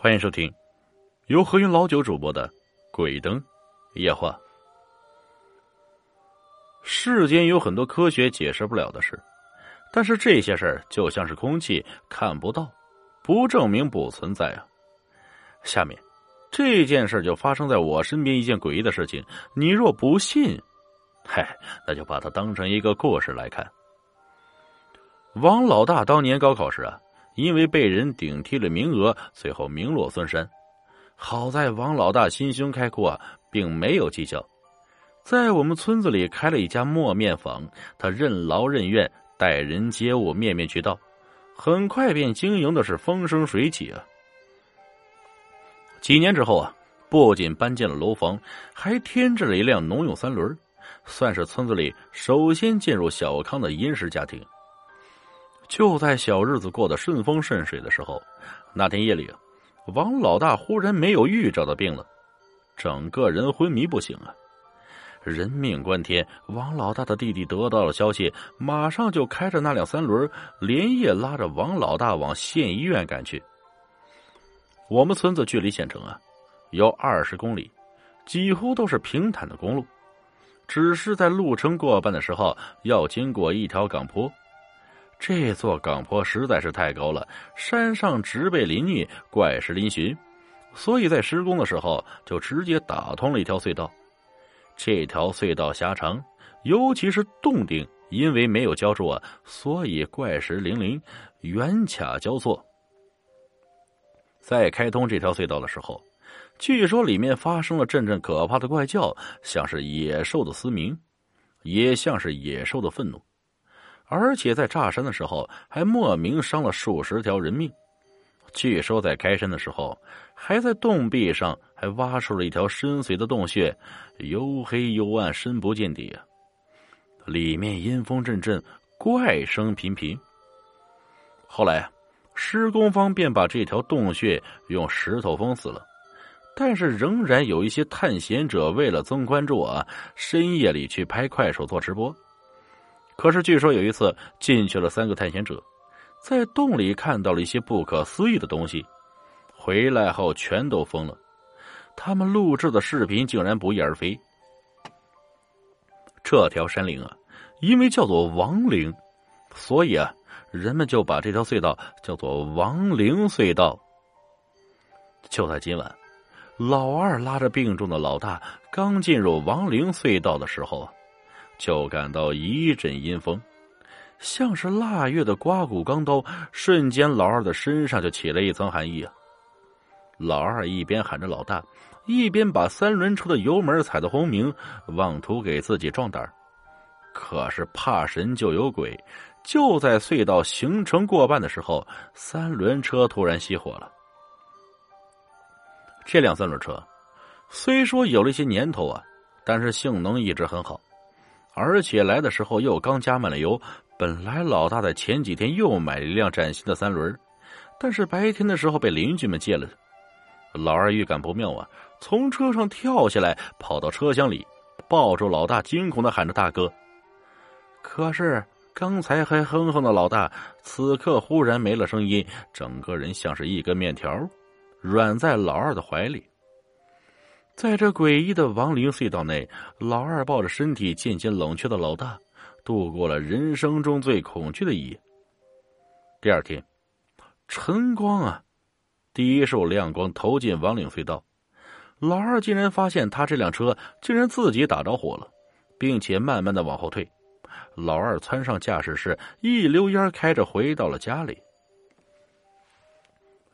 欢迎收听由何云老九主播的《鬼灯夜话》。世间有很多科学解释不了的事，但是这些事儿就像是空气，看不到，不证明不存在啊。下面这件事就发生在我身边一件诡异的事情，你若不信，嗨，那就把它当成一个故事来看。王老大当年高考时啊，因为被人顶替了名额，最后名落孙山。好在王老大心胸开阔，并没有计较，在我们村子里开了一家磨面坊。他任劳任怨，待人接物面面俱到，很快便经营的是风生水起啊。几年之后啊，不仅搬进了楼房，还添置了一辆农用三轮，算是村子里首先进入小康的殷实家庭。就在小日子过得顺风顺水的时候，那天夜里，王老大忽然没有预兆的病了，整个人昏迷不醒啊！人命关天，王老大的弟弟得到了消息，马上就开着那辆三轮，连夜拉着王老大往县医院赶去。我们村子距离县城啊，有二十公里，几乎都是平坦的公路，只是在路程过半的时候，要经过一条岗坡。这座岗坡实在是太高了，山上植被林立，怪石嶙峋，所以在施工的时候就直接打通了一条隧道。这条隧道狭长，尤其是洞顶，因为没有浇筑啊，所以怪石嶙峋，圆卡交错。在开通这条隧道的时候，据说里面发生了阵阵可怕的怪叫，像是野兽的嘶鸣，也像是野兽的愤怒。而且在炸山的时候，还莫名伤了数十条人命。据说在开山的时候，还在洞壁上还挖出了一条深邃的洞穴，幽黑幽暗，深不见底啊！里面阴风阵阵，怪声频频。后来，施工方便把这条洞穴用石头封死了，但是仍然有一些探险者为了增关注啊，深夜里去拍快手做直播。可是，据说有一次进去了三个探险者，在洞里看到了一些不可思议的东西，回来后全都疯了。他们录制的视频竟然不翼而飞。这条山岭啊，因为叫做亡灵，所以啊，人们就把这条隧道叫做亡灵隧道。就在今晚，老二拉着病重的老大刚进入亡灵隧道的时候。就感到一阵阴风，像是腊月的刮骨钢刀，瞬间老二的身上就起了一层寒意啊！老二一边喊着老大，一边把三轮车的油门踩得轰鸣，妄图给自己壮胆可是怕神就有鬼，就在隧道行程过半的时候，三轮车突然熄火了。这辆三轮车虽说有了一些年头啊，但是性能一直很好。而且来的时候又刚加满了油。本来老大在前几天又买了一辆崭新的三轮，但是白天的时候被邻居们借了。老二预感不妙啊，从车上跳下来，跑到车厢里，抱住老大，惊恐的喊着：“大哥！”可是刚才还哼哼的老大，此刻忽然没了声音，整个人像是一根面条，软在老二的怀里。在这诡异的亡灵隧道内，老二抱着身体渐渐冷却的老大，度过了人生中最恐惧的一夜。第二天，晨光啊，第一束亮光投进亡灵隧道，老二竟然发现他这辆车竟然自己打着火了，并且慢慢的往后退。老二窜上驾驶室，一溜烟开着回到了家里。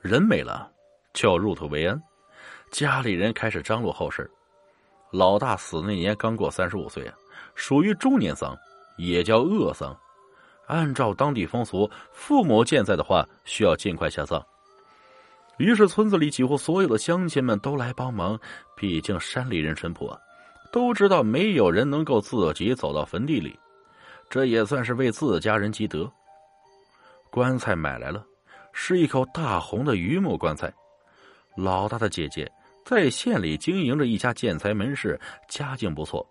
人没了，就要入土为安。家里人开始张罗后事。老大死那年刚过三十五岁啊，属于中年丧，也叫恶丧。按照当地风俗，父母健在的话，需要尽快下葬。于是村子里几乎所有的乡亲们都来帮忙。毕竟山里人淳朴啊，都知道没有人能够自己走到坟地里，这也算是为自家人积德。棺材买来了，是一口大红的榆木棺材。老大的姐姐。在县里经营着一家建材门市，家境不错。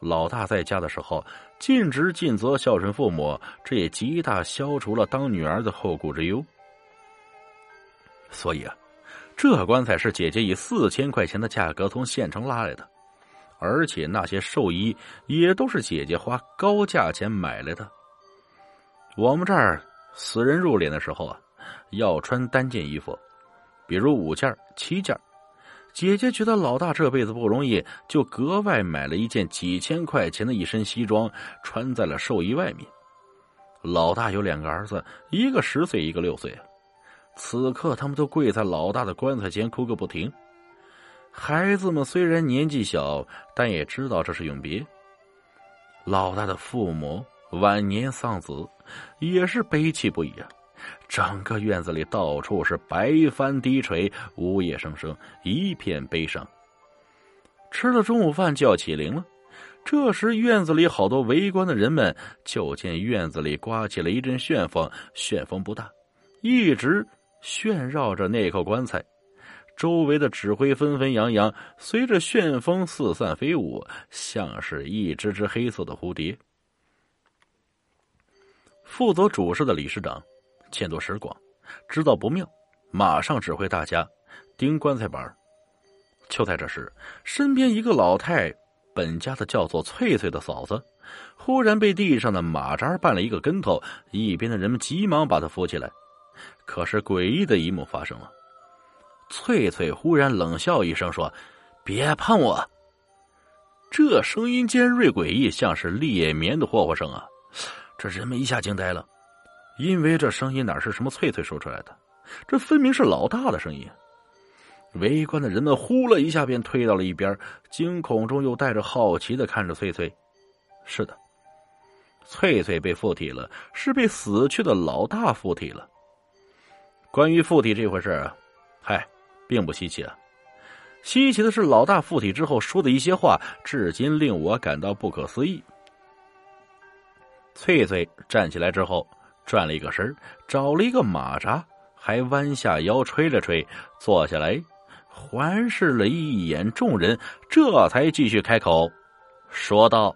老大在家的时候尽职尽责，孝顺父母，这也极大消除了当女儿的后顾之忧。所以啊，这棺材是姐姐以四千块钱的价格从县城拉来的，而且那些寿衣也都是姐姐花高价钱买来的。我们这儿死人入殓的时候啊，要穿单件衣服，比如五件、七件。姐姐觉得老大这辈子不容易，就格外买了一件几千块钱的一身西装，穿在了寿衣外面。老大有两个儿子，一个十岁，一个六岁。此刻他们都跪在老大的棺材前哭个不停。孩子们虽然年纪小，但也知道这是永别。老大的父母晚年丧子，也是悲戚不已啊。整个院子里到处是白帆低垂，呜咽声声，一片悲伤。吃了中午饭就要起灵了，这时院子里好多围观的人们就见院子里刮起了一阵旋风，旋风不大，一直旋绕着那口棺材，周围的纸灰纷纷扬扬，随着旋风四散飞舞，像是一只只黑色的蝴蝶。负责主事的理事长。见多识广，知道不妙，马上指挥大家钉棺材板。就在这时，身边一个老太，本家的叫做翠翠的嫂子，忽然被地上的马扎绊了一个跟头，一边的人们急忙把她扶起来。可是诡异的一幕发生了，翠翠忽然冷笑一声说：“别碰我！”这声音尖锐诡异，像是裂棉的霍霍声啊！这人们一下惊呆了。因为这声音哪是什么翠翠说出来的，这分明是老大的声音。围观的人们呼了一下便退到了一边，惊恐中又带着好奇的看着翠翠。是的，翠翠被附体了，是被死去的老大附体了。关于附体这回事啊，嗨，并不稀奇啊。稀奇的是老大附体之后说的一些话，至今令我感到不可思议。翠翠站起来之后。转了一个身找了一个马扎，还弯下腰吹了吹，坐下来，环视了一眼众人，这才继续开口，说道。